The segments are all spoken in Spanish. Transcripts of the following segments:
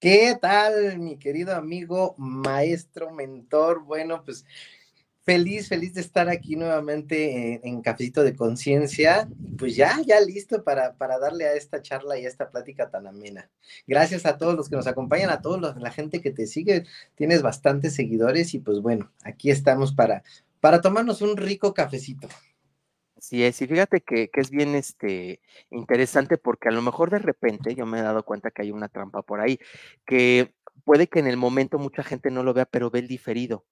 ¿Qué tal, mi querido amigo, maestro, mentor? Bueno, pues feliz, feliz de estar aquí nuevamente en, Cafecito de Conciencia. Pues ya, ya listo para, para darle a esta charla y a esta plática tan amena. Gracias a todos los que nos acompañan, a toda la gente que te sigue. Tienes bastantes seguidores y pues bueno, aquí estamos para, para tomarnos un rico cafecito. Sí, es, y fíjate que, que, es bien este, interesante porque a lo mejor de repente yo me he dado cuenta que hay una trampa por ahí, que puede que en el momento mucha gente no lo vea, pero ve el diferido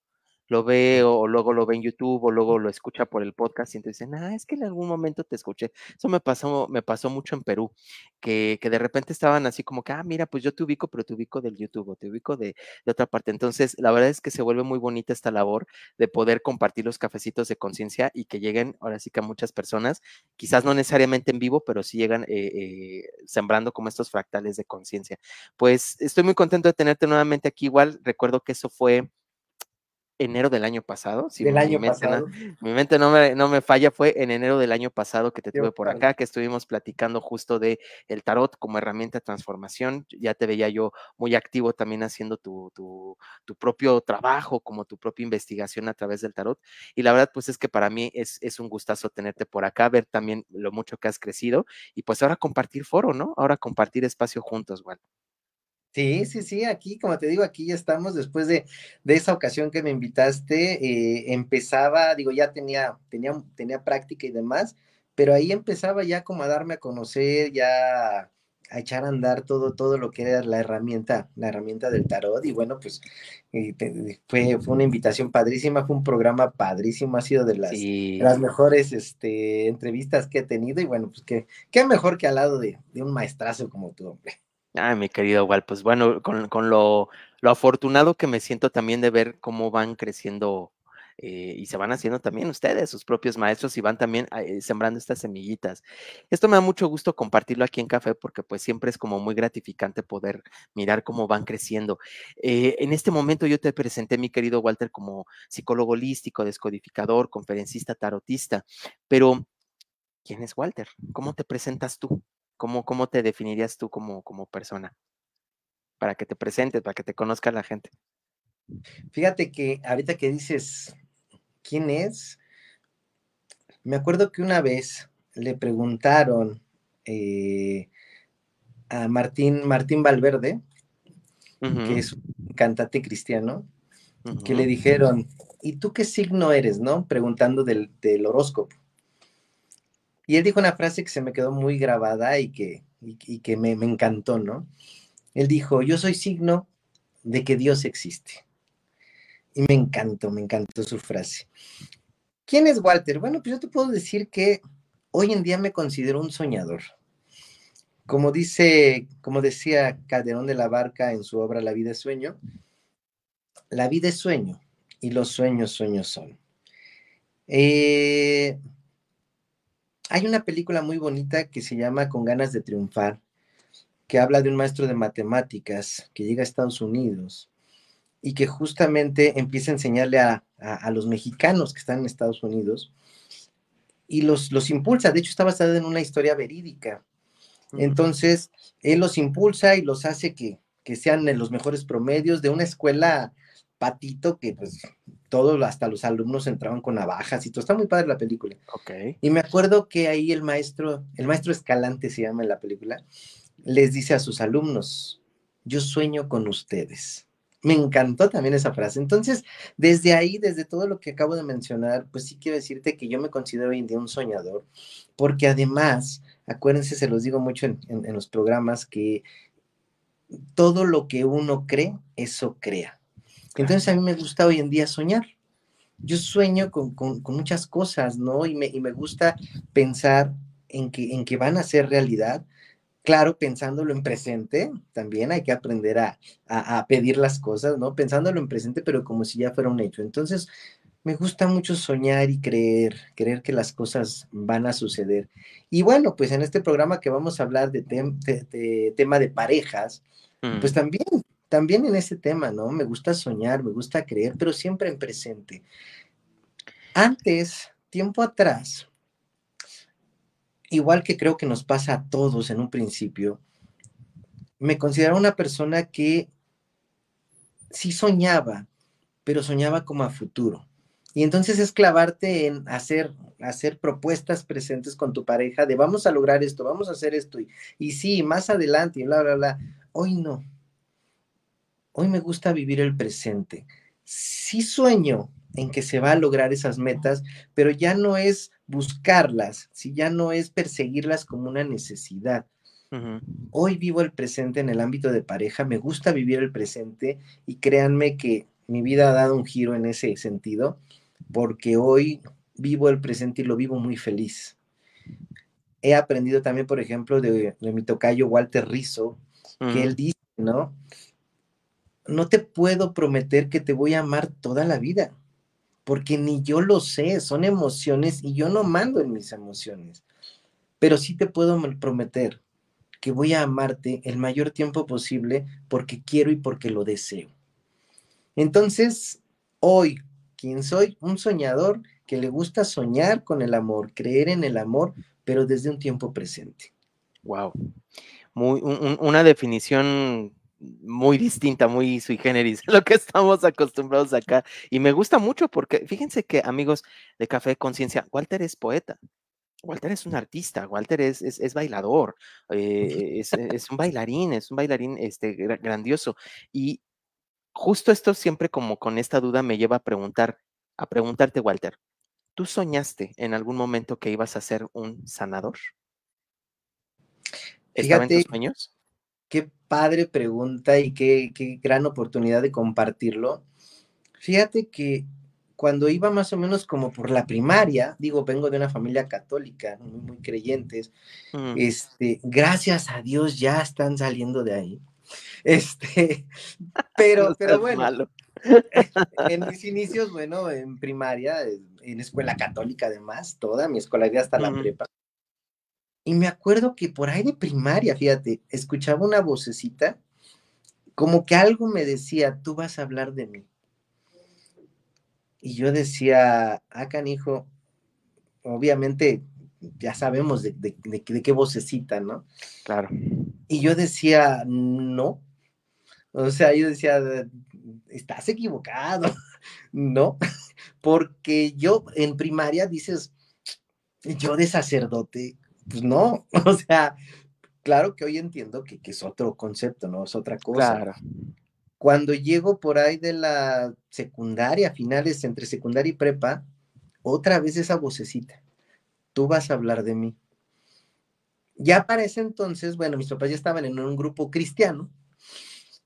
lo ve o luego lo ve en YouTube o luego lo escucha por el podcast y entonces dicen, ah, es que en algún momento te escuché. Eso me pasó, me pasó mucho en Perú, que, que de repente estaban así como que, ah, mira, pues yo te ubico, pero te ubico del YouTube o te ubico de, de otra parte. Entonces, la verdad es que se vuelve muy bonita esta labor de poder compartir los cafecitos de conciencia y que lleguen ahora sí que a muchas personas, quizás no necesariamente en vivo, pero sí llegan eh, eh, sembrando como estos fractales de conciencia. Pues estoy muy contento de tenerte nuevamente aquí. Igual recuerdo que eso fue enero del año pasado. Si del mi año mente pasado. No, mi mente no me, no me falla, fue en enero del año pasado que te tuve por acá, que estuvimos platicando justo de el tarot como herramienta de transformación. Ya te veía yo muy activo también haciendo tu, tu, tu, propio trabajo, como tu propia investigación a través del tarot. Y la verdad, pues es que para mí es, es un gustazo tenerte por acá, ver también lo mucho que has crecido y pues ahora compartir foro, ¿no? Ahora compartir espacio juntos, Juan. Sí, sí, sí, aquí, como te digo, aquí ya estamos después de, de esa ocasión que me invitaste, eh, empezaba, digo, ya tenía, tenía, tenía práctica y demás, pero ahí empezaba ya como a darme a conocer, ya a echar a andar todo, todo lo que era la herramienta, la herramienta del tarot, y bueno, pues eh, fue, fue una invitación padrísima, fue un programa padrísimo, ha sido de las, las mejores este, entrevistas que he tenido, y bueno, pues qué, qué mejor que al lado de, de un maestrazo como tú, hombre. Ay, mi querido Wal, pues bueno, con, lo, afortunado que me siento también de ver cómo van creciendo eh, y se van haciendo también ustedes, sus propios maestros, y van también eh, sembrando estas semillitas. Esto me da mucho gusto compartirlo aquí en Café porque pues siempre es como muy gratificante poder mirar cómo van creciendo. Eh, en este momento yo te presenté, mi querido Walter, como psicólogo holístico, descodificador, conferencista, tarotista, pero ¿quién es Walter? ¿Cómo te presentas tú? ¿Cómo, cómo te definirías tú como, como persona? Para que te presentes, para que te conozca la gente. Fíjate que ahorita que dices quién es, me acuerdo que una vez le preguntaron eh, a Martín, Martín Valverde, que es un cantante cristiano, que le dijeron, ¿y tú qué signo eres, no? Preguntando del, del horóscopo. Y él dijo una frase que se me quedó muy grabada y que, y, que me, me, encantó, ¿no? Él dijo, yo soy signo de que Dios existe. Y me encantó, me encantó su frase. ¿Quién es Walter? Bueno, pues yo te puedo decir que hoy en día me considero un soñador. Como dice, como decía Calderón de la Barca en su obra La vida es sueño, la vida es sueño y los sueños sueños son. Eh, hay una película muy bonita que se llama Con ganas de triunfar, que habla de un maestro de matemáticas que llega a Estados Unidos y que justamente empieza a enseñarle a, los mexicanos que están en Estados Unidos y los, los impulsa. De hecho, está basada en una historia verídica. Entonces, él los impulsa y los hace que, que sean en los mejores promedios de una escuela patito que pues todos, hasta los alumnos entraban con navajas y todo. Está muy padre la película. Y me acuerdo que ahí el maestro, el maestro Escalante se llama en la película, les dice a sus alumnos, yo sueño con ustedes. Me encantó también esa frase. Entonces, desde ahí, desde todo lo que acabo de mencionar, pues sí quiero decirte que yo me considero hoy en día un soñador, porque además, acuérdense, se los digo mucho en, en los programas, que todo lo que uno cree, eso crea. Entonces a mí me gusta hoy en día soñar. Yo sueño con, muchas cosas, ¿no? Y me, y me, gusta pensar en que, en que van a ser realidad claro, pensándolo en presente, también hay que aprender a, a, pedir las cosas, ¿no? Pensándolo en presente, pero como si ya fuera un hecho. Entonces, me gusta mucho soñar y creer, creer que las cosas van a suceder. Y bueno, pues en este programa que vamos a hablar de, tema de parejas, pues también, también en ese tema, ¿no? Me gusta soñar, me gusta creer, pero siempre en presente. Antes, tiempo atrás, igual que creo que nos pasa a todos en un principio, me consideraba una persona que sí soñaba, pero soñaba como a futuro. Y entonces es clavarte en hacer, hacer propuestas presentes con tu pareja de vamos a lograr esto, vamos a hacer esto, y, y sí, más adelante, y bla, bla, bla. Hoy no. Hoy me gusta vivir el presente. Sí sueño en que se va a lograr esas metas, pero ya no es buscarlas, si ya no es perseguirlas como una necesidad. Hoy vivo el presente en el ámbito de pareja, me gusta vivir el presente y créanme que mi vida ha dado un giro en ese sentido, porque hoy vivo el presente y lo vivo muy feliz. He aprendido también, por ejemplo, de, mi tocayo Walter Rizzo, que él dice, ¿no? No te puedo prometer que te voy a amar toda la vida porque ni yo lo sé, son emociones y yo no mando en mis emociones. Pero sí te puedo prometer que voy a amarte el mayor tiempo posible porque quiero y porque lo deseo. Entonces, hoy, ¿quién soy? Un soñador que le gusta soñar con el amor, creer en el amor, pero desde un tiempo presente. Wow. Muy, una definición muy distinta, muy sui generis, lo que estamos acostumbrados acá. Y me gusta mucho porque fíjense que, amigos de Café Conciencia, Walter es poeta. Walter es un artista, Walter es, es, bailador, eh, es, un bailarín, es un bailarín este, grandioso. Y justo esto siempre como con esta duda me lleva a preguntar, a preguntarte, Walter, ¿tú soñaste en algún momento que ibas a ser un sanador? ¿Estaba en tus sueños? Qué padre pregunta y qué, gran oportunidad de compartirlo. Fíjate que cuando iba más o menos como por la primaria, digo, vengo de una familia católica, muy, muy creyentes, mm. este, gracias a Dios ya están saliendo de ahí. Este, pero, pero bueno, en mis inicios, bueno, en primaria, en escuela católica además, toda mi escolaridad hasta la prepa, y me acuerdo que por ahí de primaria, fíjate, escuchaba una vocecita, como que algo me decía, tú vas a hablar de mí. Y yo decía, ah, canijo, obviamente ya sabemos de, de, qué vocecita, ¿no? Claro. Y yo decía, no. O sea, yo decía, estás equivocado, ¿no? Porque yo en primaria dices, yo de sacerdote, pues no, o sea, claro que hoy entiendo que, es otro concepto, ¿no? Es otra cosa. Claro. Cuando llego por ahí de la secundaria, finales entre secundaria y prepa, otra vez esa vocecita, tú vas a hablar de mí. Ya para ese entonces, bueno, mis papás ya estaban en un grupo cristiano,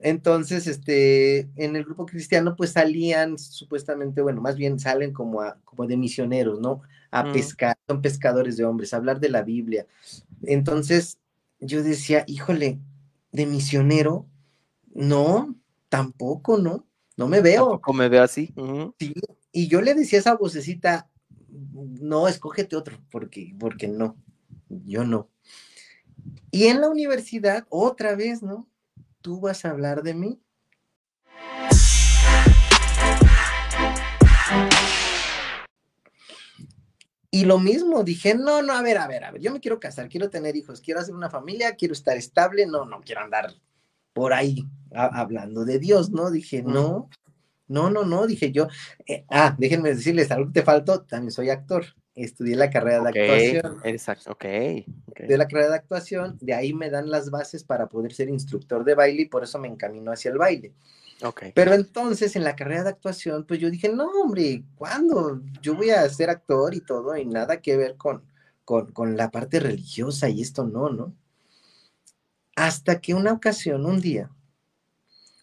entonces, este, en el grupo cristiano, pues salían supuestamente, bueno, más bien salen como, a, como de misioneros, ¿no? A mm. pescar, son pescadores de hombres, a hablar de la Biblia. Entonces, yo decía, híjole, de misionero, no, tampoco, ¿no? No me veo. Tampoco me veo así. Sí, y yo le decía a esa vocecita, no, escógete otro, porque, porque no, yo no. Y en la universidad, otra vez, ¿no? tú vas a hablar de mí. Y lo mismo, dije, no, no, a ver, a ver, a ver, yo me quiero casar, quiero tener hijos, quiero hacer una familia, quiero estar estable, no, no quiero andar por ahí hablando de Dios, ¿no? Dije, no, no, no, no, dije yo, eh, ah, déjenme decirles, algo que te faltó, también soy actor estudié la carrera de actuación. Exacto, ok. De la carrera de actuación, de ahí me dan las bases para poder ser instructor de baile y por eso me encamino hacia el baile. Pero entonces en la carrera de actuación, pues yo dije, no, hombre, ¿cuándo? Yo voy a ser actor y todo y nada que ver con, con, con la parte religiosa y esto no, ¿no? Hasta que una ocasión, un día,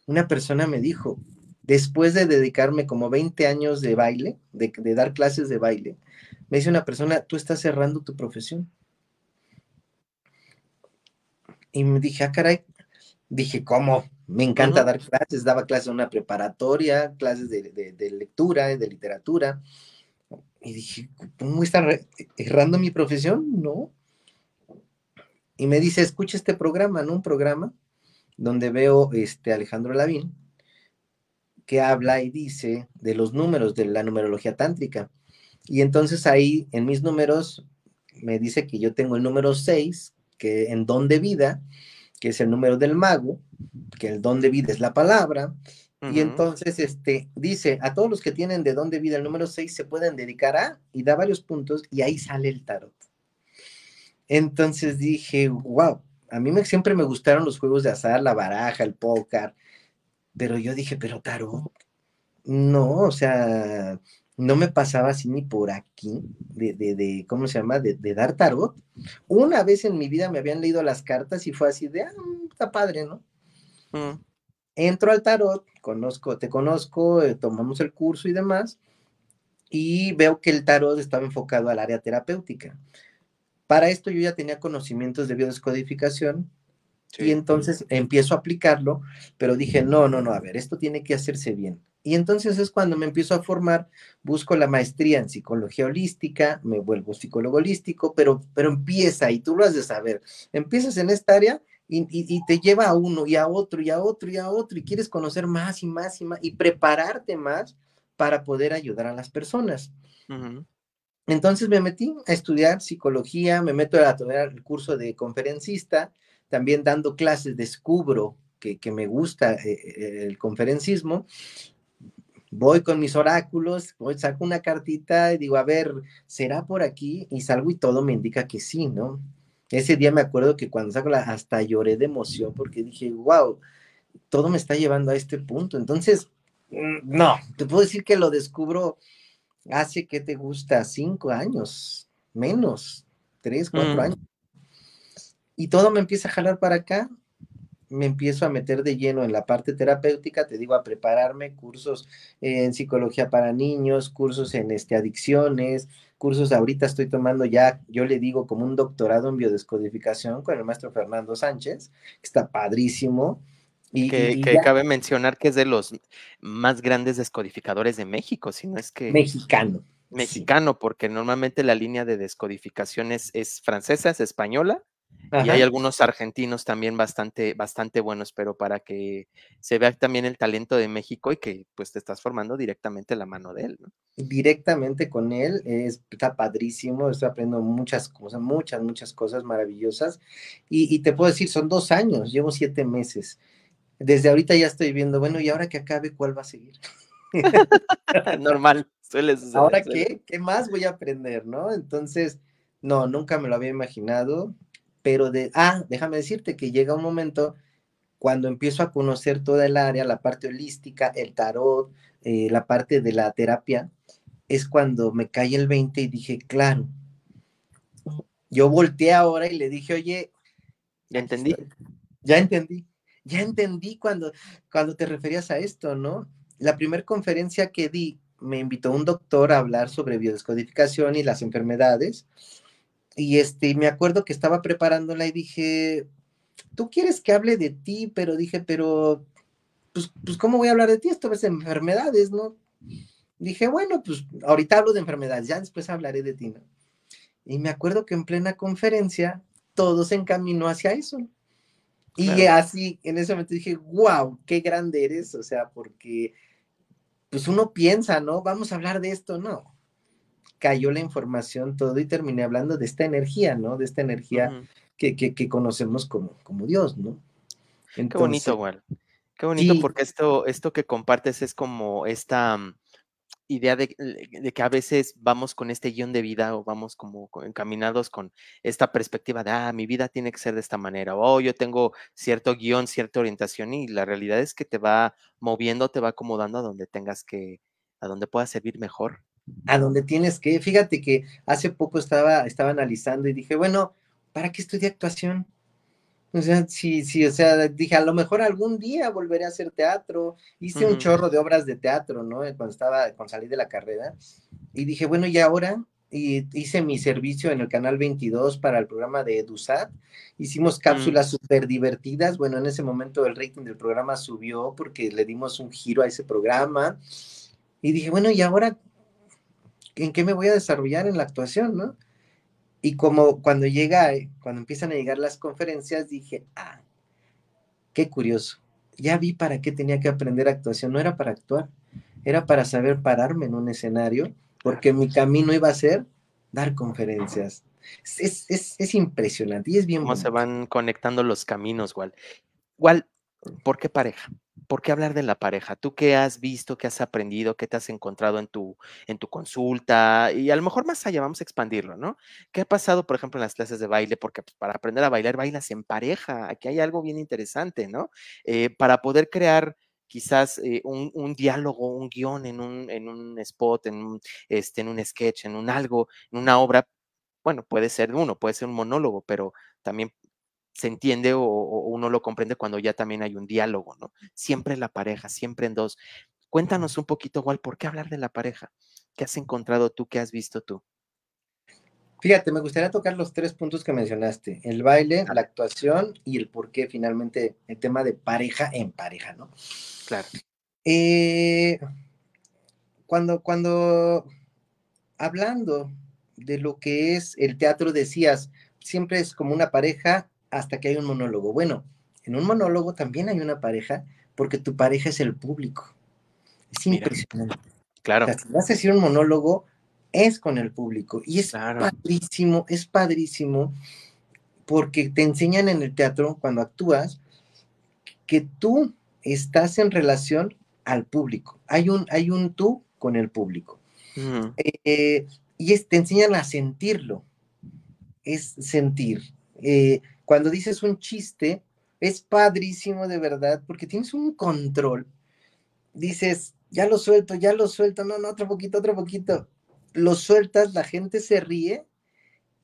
una persona me dijo, después de dedicarme como 20 años de baile, de, de dar clases de baile, me dice una persona, tú estás cerrando tu profesión. Y me dije, ah, caray, dije, ¿cómo? Me encanta dar clases, daba clases en una preparatoria, clases de, de, de lectura, de literatura. Y dije, ¿cómo está errando mi profesión? No. Y me dice, escucha este programa, ¿no? Un programa donde veo este Alejandro Lavín, que habla y dice de los números, de la numerología tántrica. Y entonces ahí en mis números me dice que yo tengo el número 6, que en don de vida, que es el número del mago, que el don de vida es la palabra. Y entonces este, dice, a todos los que tienen de don de vida el número 6 se pueden dedicar a, y da varios puntos, y ahí sale el tarot. Entonces dije, wow, a mí me, siempre me gustaron los juegos de azar, la baraja, el póker, pero yo dije, pero tarot, no, o sea, no me pasaba así ni por aquí, de, de, de ¿cómo se llama? De, de, dar tarot. Una vez en mi vida me habían leído las cartas y fue así de, ah, está padre, ¿no? Mm. Entro al tarot, conozco, te conozco, eh, tomamos el curso y demás, y veo que el tarot estaba enfocado al área terapéutica. Para esto yo ya tenía conocimientos de biodescodificación y entonces empiezo a aplicarlo, pero dije, no, no, no, a ver, esto tiene que hacerse bien. Y entonces es cuando me empiezo a formar, busco la maestría en psicología holística, me vuelvo psicólogo holístico, pero, pero empieza, y tú lo has de saber, empiezas en esta área y, y, te lleva a uno y a otro y a otro y a otro, y quieres conocer más y más y más y prepararte más para poder ayudar a las personas. Entonces me metí a estudiar psicología, me meto a tomar el curso de conferencista, también dando clases descubro que, me gusta eh, eh, el conferencismo. Voy con mis oráculos, voy, saco una cartita y digo, a ver, ¿será por aquí? Y salgo y todo me indica que sí, ¿no? Ese día me acuerdo que cuando saco la, hasta lloré de emoción porque dije, wow, todo me está llevando a este punto. Entonces, mm, no, te puedo decir que lo descubro hace que te gusta cinco años, menos, tres, cuatro mm. años. Y todo me empieza a jalar para acá, me empiezo a meter de lleno en la parte terapéutica, te digo, a prepararme, cursos en psicología para niños, cursos en este, adicciones, cursos ahorita estoy tomando ya, yo le digo como un doctorado en biodescodificación con el maestro Fernando Sánchez, que está padrísimo. Y, que, cabe mencionar que es de los más grandes descodificadores de México, si no es que... Mexicano. Mexicano, porque normalmente la línea de descodificación es, francesa, es española, y hay algunos argentinos también bastante, bastante buenos, pero para que se vea también el talento de México y que pues te estás formando directamente la mano de él, ¿no? Directamente con él, es, está padrísimo, estoy aprendiendo muchas cosas, muchas, muchas cosas maravillosas. Y, y te puedo decir, son dos años, llevo siete meses desde ahorita ya estoy viendo, bueno, y ahora que acabe, ¿cuál va a seguir? Normal, suele suceder. ¿Ahora qué? ¿Qué más voy a aprender, no? Entonces, no, nunca me lo había imaginado, pero de, ah, déjame decirte que llega un momento cuando empiezo a conocer toda el área, la parte holística, el tarot, eh, la parte de la terapia, es cuando me cae el 20 y dije, claro, yo volteé ahora y le dije, oye, ya entendí. Ya entendí ya entendí cuando, cuando te referías a esto, ¿no? La primera conferencia que di, me invitó un doctor a hablar sobre biodescodificación y las enfermedades. Y este, me acuerdo que estaba preparándola y dije, tú quieres que hable de ti, pero dije, pero, pues, pues ¿cómo voy a hablar de ti? Esto es enfermedades, ¿no? Dije, bueno, pues ahorita hablo de enfermedades, ya después hablaré de ti, ¿no? Y me acuerdo que en plena conferencia todo se encaminó hacia eso. Y así, en ese momento dije, wow, qué grande eres, o sea, porque pues uno piensa, ¿no? Vamos a hablar de esto, no. Cayó la información todo y terminé hablando de esta energía, ¿no? De esta energía que, que, conocemos como, como Dios, ¿no? qué bonito, igual. Qué bonito porque esto, esto que compartes es como esta, mm, idea de, que a veces vamos con este guion de vida o vamos como encaminados con esta perspectiva de, ah, mi vida tiene que ser de esta manera, o oh, yo tengo cierto guion, cierta orientación y la realidad es que te va moviendo, te va acomodando a donde tengas que, a donde pueda servir mejor. A donde tienes que, fíjate que hace poco estaba, estaba analizando y dije, bueno, ¿para qué estudié actuación? O sea, sí, sí, o sea, dije, a lo mejor algún día volveré a hacer teatro. Hice un chorro de obras de teatro, ¿no? Cuando estaba, cuando salí de la carrera. Y dije, bueno, ¿y ahora y hice mi servicio en el canal 22 para el programa de EduSat. Hicimos cápsulas mm. súper divertidas. Bueno, en ese momento el rating del programa subió porque le dimos un giro a ese programa. Y dije, bueno, ¿y ahora en qué me voy a desarrollar en la actuación, no? Y como cuando llega, cuando empiezan a llegar las conferencias, dije, ah, qué curioso. Ya vi para qué tenía que aprender actuación. No era para actuar, era para saber pararme en un escenario porque mi camino iba a ser dar conferencias. Es, impresionante y es bien. Cómo se van conectando los caminos, igual. Igual, ¿por qué pareja? ¿Por qué hablar de la pareja? ¿Tú qué has visto, qué has aprendido, qué te has encontrado en tu, en tu consulta? Y a lo mejor más allá, vamos a expandirlo, ¿no? ¿Qué ha pasado, por ejemplo, en las clases de baile? Porque pues, para aprender a bailar, bailas en pareja. Aquí hay algo bien interesante, ¿no? Eh, para poder crear quizás eh, un, diálogo, un guion en un, en un spot, en un, este, en un sketch, en un algo, en una obra, bueno, puede ser uno, puede ser un monólogo, pero también se entiende o, uno lo comprende cuando ya también hay un diálogo, ¿no? Siempre la pareja, siempre en dos. Cuéntanos un poquito, igual, ¿por qué hablar de la pareja? ¿Qué has encontrado tú? ¿Qué has visto tú? Fíjate, me gustaría tocar los tres puntos que mencionaste, el baile, la actuación y el por qué finalmente el tema de pareja en pareja, ¿no? Claro. Eh, cuando, cuando hablando de lo que es el teatro, decías, siempre es como una pareja hasta que hay un monólogo. Bueno, en un monólogo también hay una pareja porque tu pareja es el público. Es impresionante. Claro. si vas a decir un monólogo, es con el público. Y es padrísimo, es padrísimo, porque te enseñan en el teatro, cuando actúas, que tú estás en relación al público. Hay un, hay un tú con el público. Eh, y te enseñan a sentirlo. Es sentir. Eh, cuando dices un chiste, es padrísimo de verdad, porque tienes un control. Dices, ya lo suelto, ya lo suelto, no, no, otro poquito, otro poquito lo sueltas, la gente se ríe,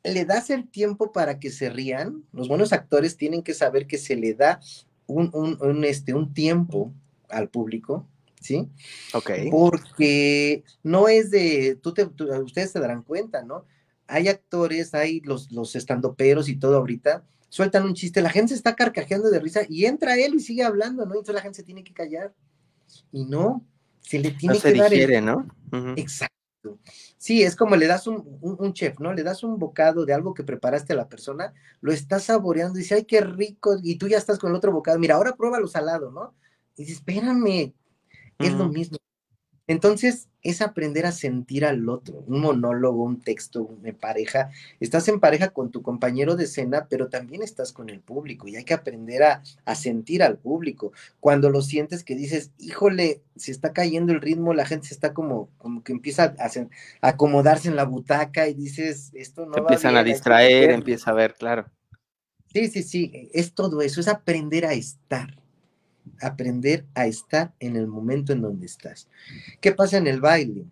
le das el tiempo para que se rían. Los buenos actores tienen que saber que se le da un, este, un tiempo al público, ¿sí? Ok. Porque no es de, tú te, ustedes se darán cuenta, ¿no? Hay actores, hay los, los estandoperos y todo ahorita, sueltan un chiste, la gente se está carcajeando de risa y entra él y sigue hablando, ¿no? Y entonces la gente se tiene que callar. Y no, se le tiene que dar el... ¿no? Exacto. Sí, es como le das un, chef, ¿no? Le das un bocado de algo que preparaste a la persona, lo estás saboreando y dice, ay, qué rico, y tú ya estás con el otro bocado, mira, ahora prueba lo salado, ¿no? Y dice, espérame, es lo mismo. Entonces, es aprender a sentir al otro, un monólogo, un texto, una pareja. Estás en pareja con tu compañero de escena, pero también estás con el público y hay que aprender a, sentir al público. Cuando lo sientes que dices, híjole, se está cayendo el ritmo, la gente se está como, como que empieza a, acomodarse en la butaca y dices, esto no Empiezan a distraer, empieza a ver, claro. Sí, sí, sí, es todo eso, es aprender a estar aprender a estar en el momento en donde estás. ¿Qué pasa en el baile?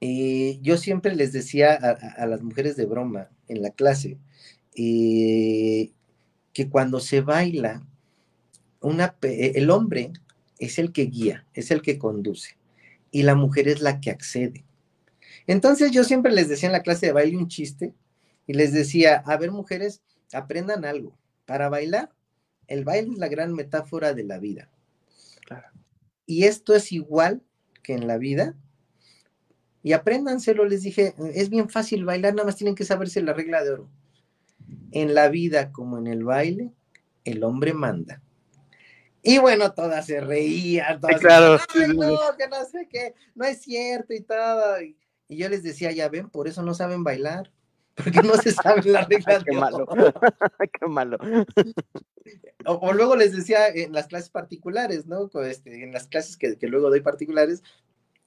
Eh, yo siempre les decía a, las mujeres de broma en la clase eh, que cuando se baila, una, el hombre es el que guía, es el que conduce y la mujer es la que accede. Entonces yo siempre les decía en la clase de baile un chiste y les decía, a ver mujeres, aprendan algo. Para bailar el baile es la gran metáfora de la vida. Y esto es igual que en la vida. Y apréndanselo, les dije, es bien fácil bailar, nada más tienen que saberse la regla de oro. En la vida como en el baile, el hombre manda. Y bueno, todas se reían, todas claro, no, que no sé qué, no es cierto y todo. y yo les decía, ya ven, por eso no saben bailar porque no se sabe la regla. Qué malo, qué malo. O, luego les decía en las clases particulares, ¿no? Este, en las clases que, luego doy particulares,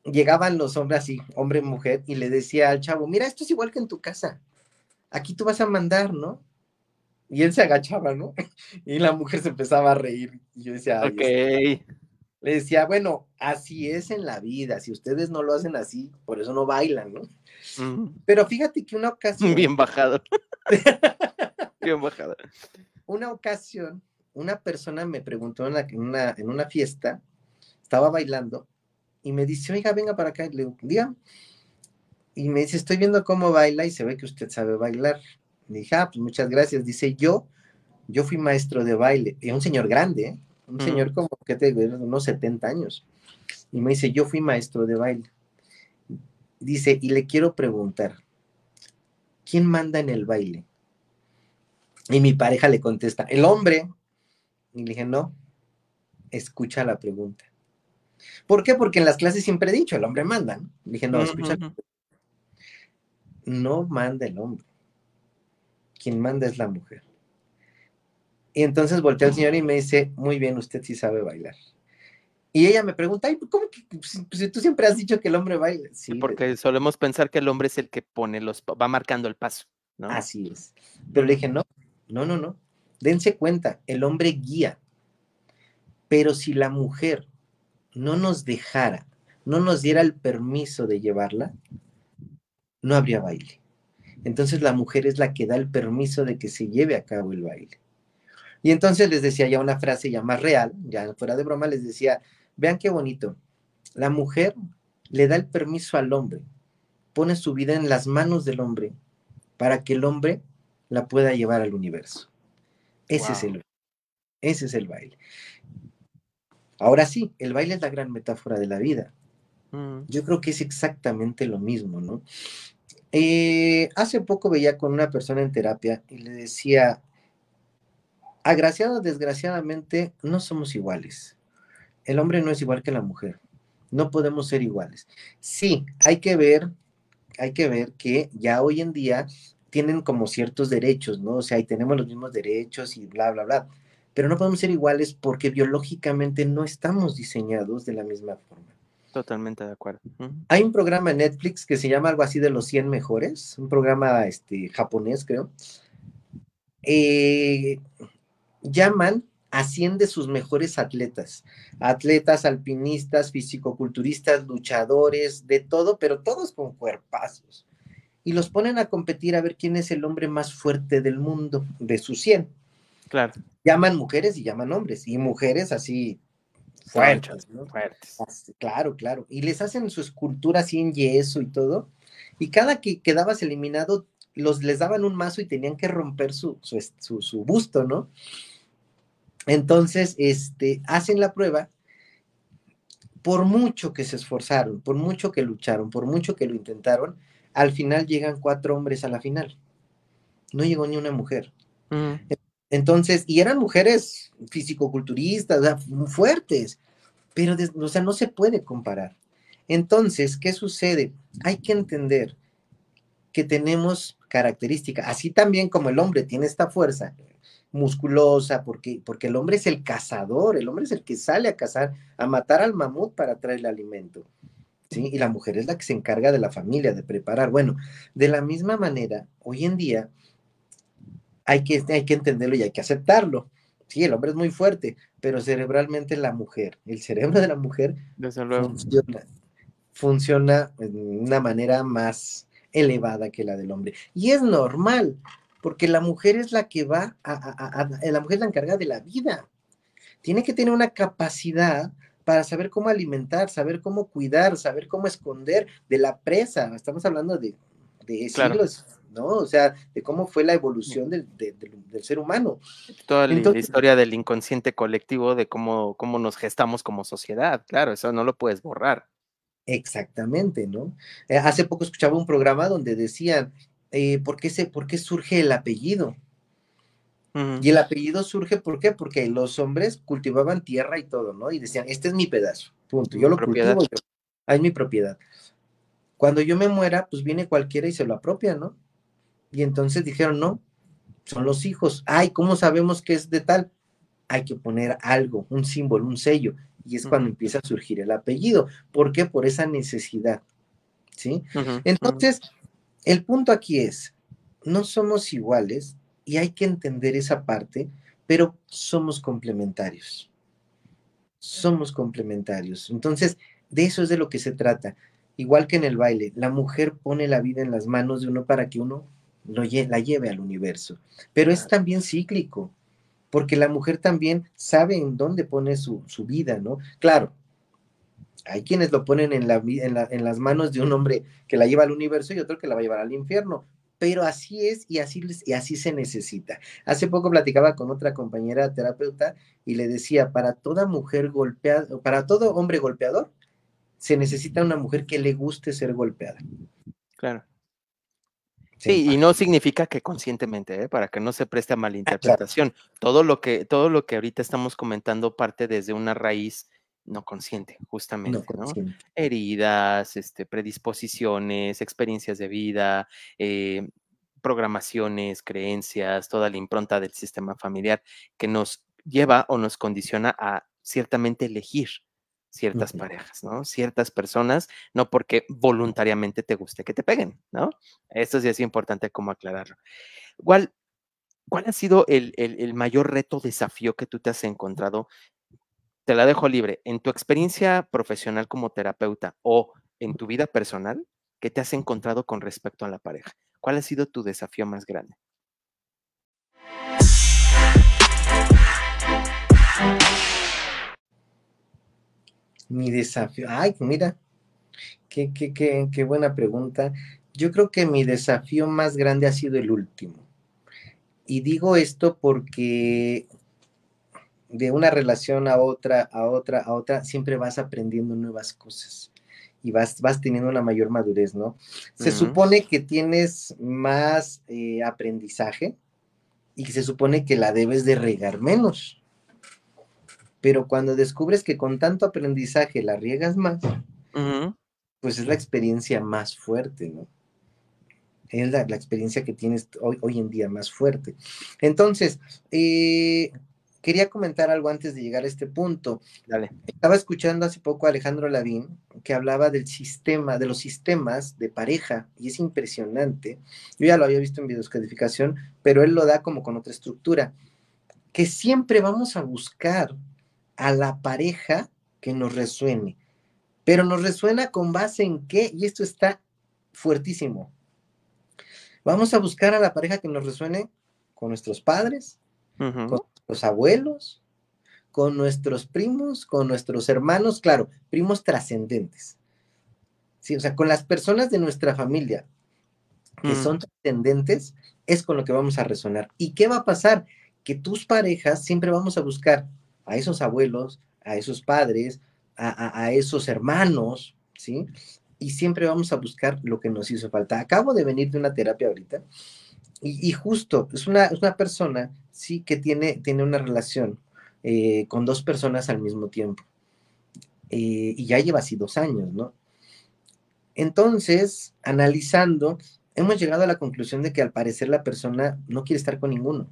llegaban los hombres así, hombre, mujer, y le decía al chavo, mira, esto es igual que en tu casa. Aquí tú vas a mandar, ¿no? Y él se agachaba, ¿no? Y la mujer se empezaba a reír. Y yo decía, ok. Le decía, bueno, así es en la vida. Si ustedes no lo hacen así, por eso no bailan, ¿no? Pero fíjate que una ocasión. Bien bajado. Bien bajado. Una ocasión, una persona me preguntó en, una, en una fiesta, estaba bailando, y me dice, oiga, venga para acá. Y le digo, diga. y me dice, estoy viendo cómo baila y se ve que usted sabe bailar. Le dije, ah, pues muchas gracias. Dice, yo, yo fui maestro de baile. Y un señor grande, ¿eh? Un señor como que te unos 70 años. Y me dice, yo fui maestro de baile. Dice, y le quiero preguntar, ¿quién manda en el baile? Y mi pareja le contesta, el hombre. Y le dije, no, escucha la pregunta. ¿Por qué? Porque en las clases siempre he dicho, el hombre manda. ¿no? Le dije, no, escucha. No manda el hombre. Quien manda es la mujer. Y entonces volteé al señor y me dice, muy bien, usted sí sabe bailar. Y ella me pregunta, Ay, ¿cómo que pues, pues, tú siempre has dicho que el hombre baila? Sí, porque solemos pensar que el hombre es el que pone los, va marcando el paso, ¿no? Así es. Pero le dije, no, no, no, no. Dense cuenta, el hombre guía. Pero si la mujer no nos dejara, no nos diera el permiso de llevarla, no habría baile. Entonces la mujer es la que da el permiso de que se lleve a cabo el baile. Y entonces les decía ya una frase ya más real, ya fuera de broma, les decía, vean qué bonito, la mujer le da el permiso al hombre, pone su vida en las manos del hombre para que el hombre la pueda llevar al universo. Ese es el ese es el baile. Ahora sí, el baile es la gran metáfora de la vida. Mm. Yo creo que es exactamente lo mismo, ¿no? Eh, hace poco veía con una persona en terapia y le decía, agraciado desgraciadamente, no somos iguales. El hombre no es igual que la mujer. No podemos ser iguales. Sí, hay que ver, hay que ver que ya hoy en día tienen como ciertos derechos, ¿no? O sea, y tenemos los mismos derechos y bla, bla, bla. Pero no podemos ser iguales porque biológicamente no estamos diseñados de la misma forma. Totalmente de acuerdo. Hay un programa en Netflix que se llama algo así de los 100 mejores, un programa este, japonés, creo. Eh, llaman a 100 de sus mejores atletas, atletas, alpinistas, fisicoculturistas, luchadores, de todo, pero todos con cuerpazos. Y los ponen a competir a ver quién es el hombre más fuerte del mundo, de sus 100. Claro. Llaman mujeres y llaman hombres, y mujeres así fuertes, ¿no? Fuertes. Claro, claro. Y les hacen su escultura así en yeso y todo. Y cada que quedabas eliminado, los, les daban un mazo y tenían que romper su, su, su, busto, ¿no? Entonces, este, hacen la prueba. Por mucho que se esforzaron, por mucho que lucharon, por mucho que lo intentaron, al final llegan cuatro hombres a la final. No llegó ni una mujer. Entonces, y eran mujeres fisicoculturistas, fuertes, pero, o sea, no se puede comparar. Entonces, ¿qué sucede? Hay que entender que tenemos características, así también como el hombre tiene esta fuerza musculosa, porque, porque el hombre es el cazador, el hombre es el que sale a cazar, a matar al mamut para traer el alimento. ¿Sí? Y la mujer es la que se encarga de la familia, de preparar. Bueno, de la misma manera, hoy en día hay que, hay que entenderlo y hay que aceptarlo. Sí, el hombre es muy fuerte, pero cerebralmente la mujer, el cerebro de la mujer funciona, funciona de una manera más elevada que la del hombre. Y es normal, porque la mujer es la que va a, la mujer es la encargada de la vida. Tiene que tener una capacidad para saber cómo alimentar, saber cómo cuidar, saber cómo esconder de la presa. Estamos hablando de, de siglos ¿no? O sea, de cómo fue la evolución del, ser humano. Toda la historia del inconsciente colectivo, de cómo, cómo nos gestamos como sociedad, claro, eso no lo puedes borrar. Exactamente, ¿no? Eh, hace poco escuchaba un programa donde decían, eh, ¿por, qué se, ¿por qué surge el apellido? Y el apellido surge, ¿por qué? Porque los hombres cultivaban tierra y todo, ¿no? Y decían, este es mi pedazo, punto, yo lo cultivo, yo, es mi propiedad. Cuando yo me muera, pues viene cualquiera y se lo apropia, ¿no? Y entonces dijeron, no, son los hijos. Ay, ¿cómo sabemos que es de tal? Hay que poner algo, un símbolo, un sello. Y es cuando empieza a surgir el apellido. ¿Por qué? Por esa necesidad. ¿Sí? Entonces, el punto aquí es, no somos iguales y hay que entender esa parte, pero somos complementarios. Somos complementarios. Entonces, de eso es de lo que se trata. Igual que en el baile, la mujer pone la vida en las manos de uno para que uno la lleve al universo. Pero es también cíclico, porque la mujer también sabe en dónde pone su, vida, ¿no? Claro, Hay quienes lo ponen en, la, en, las manos de un hombre que la lleva al universo y otro que la va a llevar al infierno. Pero así es y así, y así se necesita. Hace poco platicaba con otra compañera terapeuta y le decía, para toda mujer golpeada, para todo hombre golpeador, se necesita una mujer que le guste ser golpeada. Claro. Sí, y no significa que conscientemente, ¿eh? para que no se preste a malinterpretación. Todo lo que, todo lo que ahorita estamos comentando parte desde una raíz no consciente, justamente, ¿no? Heridas, este, predisposiciones, experiencias de vida, eh, programaciones, creencias, toda la impronta del sistema familiar que nos lleva o nos condiciona a ciertamente elegir ciertas parejas, ¿no? Ciertas personas, no porque voluntariamente te guste que te peguen, ¿no? Esto sí es importante como aclararlo. ¿Cuál, cuál ha sido el, el, mayor reto, desafío que tú te has encontrado? Te la dejo libre. En tu experiencia profesional como terapeuta o en tu vida personal, ¿qué te has encontrado con respecto a la pareja? ¿Cuál ha sido tu desafío más grande? Mi desafío, ay, mira, qué, qué, qué, qué buena pregunta. Yo creo que mi desafío más grande ha sido el último. Y digo esto porque de una relación a otra, a otra, a otra, siempre vas aprendiendo nuevas cosas y vas, vas teniendo una mayor madurez, ¿no? Se supone que tienes más eh, aprendizaje y que se supone que la debes de regar menos pero cuando descubres que con tanto aprendizaje la riegas más, pues es la experiencia más fuerte, ¿no? Es la, experiencia que tienes hoy, hoy, en día más fuerte. Entonces, eh, quería comentar algo antes de llegar a este punto. Dale. Estaba escuchando hace poco a Alejandro Lavín que hablaba del sistema, de los sistemas de pareja, y es impresionante. Yo ya lo había visto en videoscodificación, pero él lo da como con otra estructura, que siempre vamos a buscar a la pareja que nos resuene. Pero nos resuena con base en qué, y esto está fuertísimo. Vamos a buscar a la pareja que nos resuene con nuestros padres, con los abuelos, con nuestros primos, con nuestros hermanos, claro, primos trascendentes. Sí, o sea, con las personas de nuestra familia que mm. son trascendentes, es con lo que vamos a resonar. ¿Y qué va a pasar? Que tus parejas siempre vamos a buscar a esos abuelos, a esos padres, a, esos hermanos, ¿sí? Y siempre vamos a buscar lo que nos hizo falta. Acabo de venir de una terapia ahorita y, justo es una, una, persona, sí, que tiene, tiene una relación eh, con dos personas al mismo tiempo. Eh, y ya lleva así dos años, ¿no? Entonces, analizando, hemos llegado a la conclusión de que al parecer la persona no quiere estar con ninguno.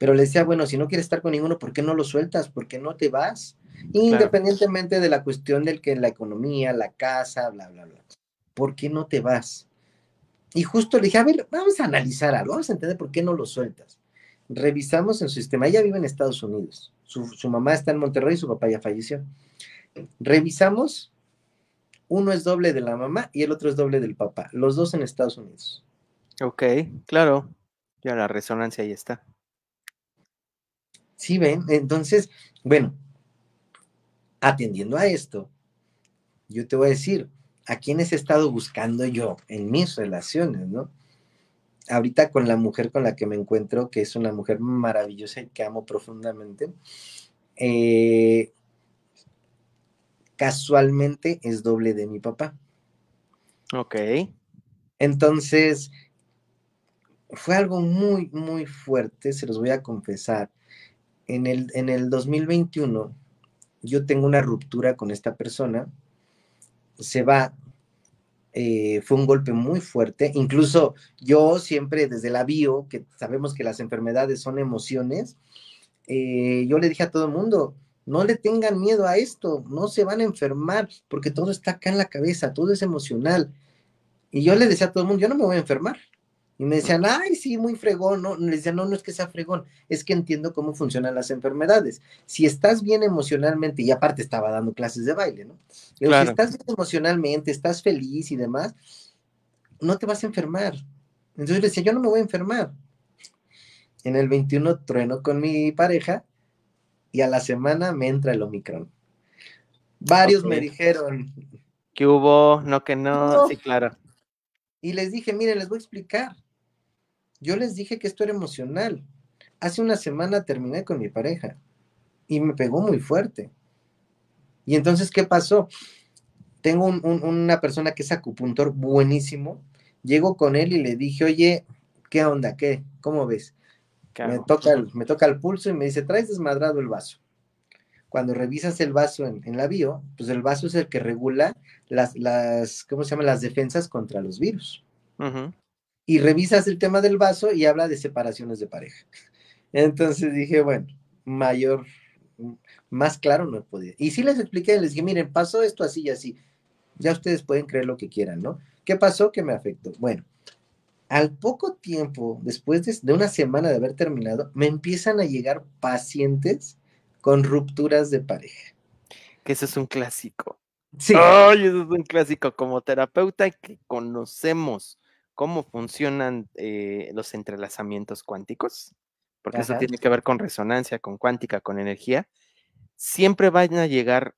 Pero le decía, bueno, si no quieres estar con ninguno, ¿por qué no lo sueltas? ¿Por qué no te vas? Independientemente de la cuestión del que la economía, la casa, bla, bla, bla. ¿Por qué no te vas? Y justo le dije, a ver, vamos a analizar algo, vamos a entender por qué no lo sueltas. Revisamos en su sistema, ella vive en Estados Unidos, su, su mamá está en Monterrey y su papá ya falleció. Revisamos, uno es doble de la mamá y el otro es doble del papá, los dos en Estados Unidos. Ok, claro, ya la resonancia ahí está. ¿Sí ven? Entonces, bueno, atendiendo a esto, yo te voy a decir, ¿a quiénes he estado buscando yo en mis relaciones, no? Ahorita con la mujer con la que me encuentro, que es una mujer maravillosa y que amo profundamente, eh, casualmente es doble de mi papá. Ok. Entonces, fue algo muy, muy fuerte, se los voy a confesar en el, en el 2021 yo tengo una ruptura con esta persona, se va, eh, fue un golpe muy fuerte, incluso yo siempre desde la bio, que sabemos que las enfermedades son emociones, eh, yo le dije a todo el mundo, no le tengan miedo a esto, no se van a enfermar, porque todo está acá en la cabeza, todo es emocional. Y yo le decía a todo el mundo, yo no me voy a enfermar, y me decían, ay, sí, muy fregón. No, les decía, no, no es que sea fregón, es que entiendo cómo funcionan las enfermedades. Si estás bien emocionalmente, y aparte estaba dando clases de baile, ¿no? Pero si estás bien emocionalmente, estás feliz y demás, no te vas a enfermar. Entonces le decía, yo no me voy a enfermar. En el 21 trueno con mi pareja y a la semana me entra el Omicron. Varios me dijeron. Que hubo, no que no, sí, claro. Y les dije, miren, les voy a explicar. Yo les dije que esto era emocional. Hace una semana terminé con mi pareja y me pegó muy fuerte. Y entonces, ¿qué pasó? Tengo una persona que es acupuntor buenísimo. Llego con él y le dije, oye, ¿qué onda? ¿Qué? ¿Cómo ves? Me toca, el, me toca el pulso y me dice, traes desmadrado el vaso. Cuando revisas el vaso en, la bio, pues el vaso es el que regula las, las ¿cómo se llama? Las defensas contra los virus. Y revisas el tema del vaso y habla de separaciones de pareja. Entonces dije, bueno, mayor, más claro no podía. Y sí les expliqué, les dije, miren, pasó esto así y así. Ya ustedes pueden creer lo que quieran, ¿no? ¿Qué pasó? que me afectó? Bueno, al poco tiempo, después de, una semana de haber terminado, me empiezan a llegar pacientes con rupturas de pareja. Que eso es un clásico. Sí. Ay, eso es un clásico. Como terapeuta que conocemos cómo funcionan eh, los entrelazamientos cuánticos, porque eso tiene que ver con resonancia, con cuántica, con energía, siempre van a llegar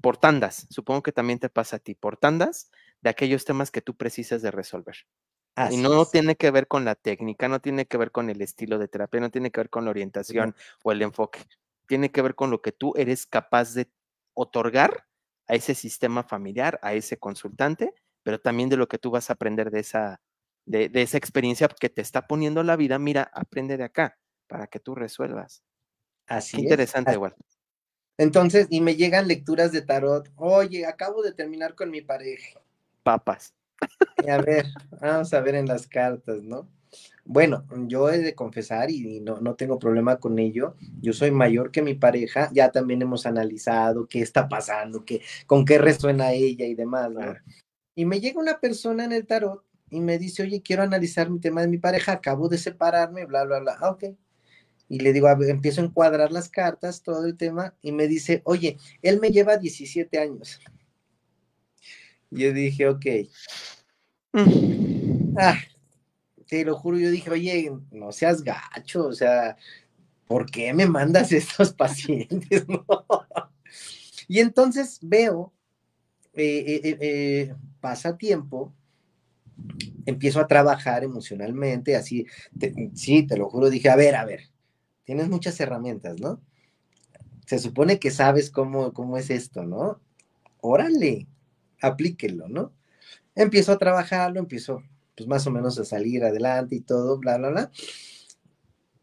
por tandas, supongo que también te pasa a ti, por tandas de aquellos temas que tú precisas de resolver. y no tiene que ver con la técnica, no tiene que ver con el estilo de terapia, no tiene que ver con la orientación o el enfoque, tiene que ver con lo que tú eres capaz de otorgar a ese sistema familiar, a ese consultante, pero también de lo que tú vas a aprender de esa, de, esa experiencia que te está poniendo la vida, mira, aprende de acá para que tú resuelvas. Así Interesante, igual. Entonces, y me llegan lecturas de tarot. Oye, acabo de terminar con mi pareja. Papas. a ver, vamos a ver en las cartas, ¿no? Bueno, yo he de confesar y no, no tengo problema con ello. Yo soy mayor que mi pareja. Ya también hemos analizado qué está pasando, qué, con qué resuena ella y demás, ¿no? Y me llega una persona en el tarot y me dice, oye, quiero analizar mi tema de mi pareja, acabo de separarme, bla, bla, bla. Ah, ok. Y le digo, empiezo a encuadrar las cartas, todo el tema, y me dice, oye, él me lleva 17 años. Yo dije, ok. Mm. Ah, te lo juro, yo dije, oye, no seas gacho, o sea, ¿por qué me mandas estos pacientes? Y entonces veo, eh, eh, eh, pasa tiempo, empiezo a trabajar emocionalmente, así, sí, te lo juro, dije, a ver, a ver, tienes muchas herramientas, ¿no? Se supone que sabes cómo, cómo es esto, ¿no? Órale, aplíquelo, ¿no? Empiezo a trabajarlo, empiezo, pues más o menos a salir adelante y todo, bla, bla, bla.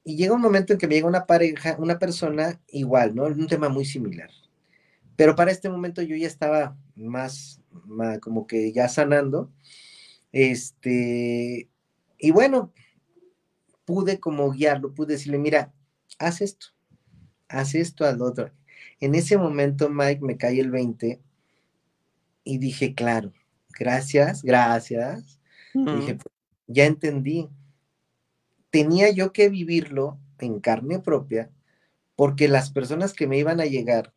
Y llega un momento en que me llega una pareja, una persona igual, ¿no? Un tema muy similar. Pero para este momento yo ya estaba más, más como que ya sanando este, y bueno, pude como guiarlo, pude decirle, mira, haz esto, haz esto al otro. En ese momento, Mike, me cae el 20 y dije, claro, gracias, gracias. Dije, ya entendí. Tenía yo que vivirlo en carne propia porque las personas que me iban a llegar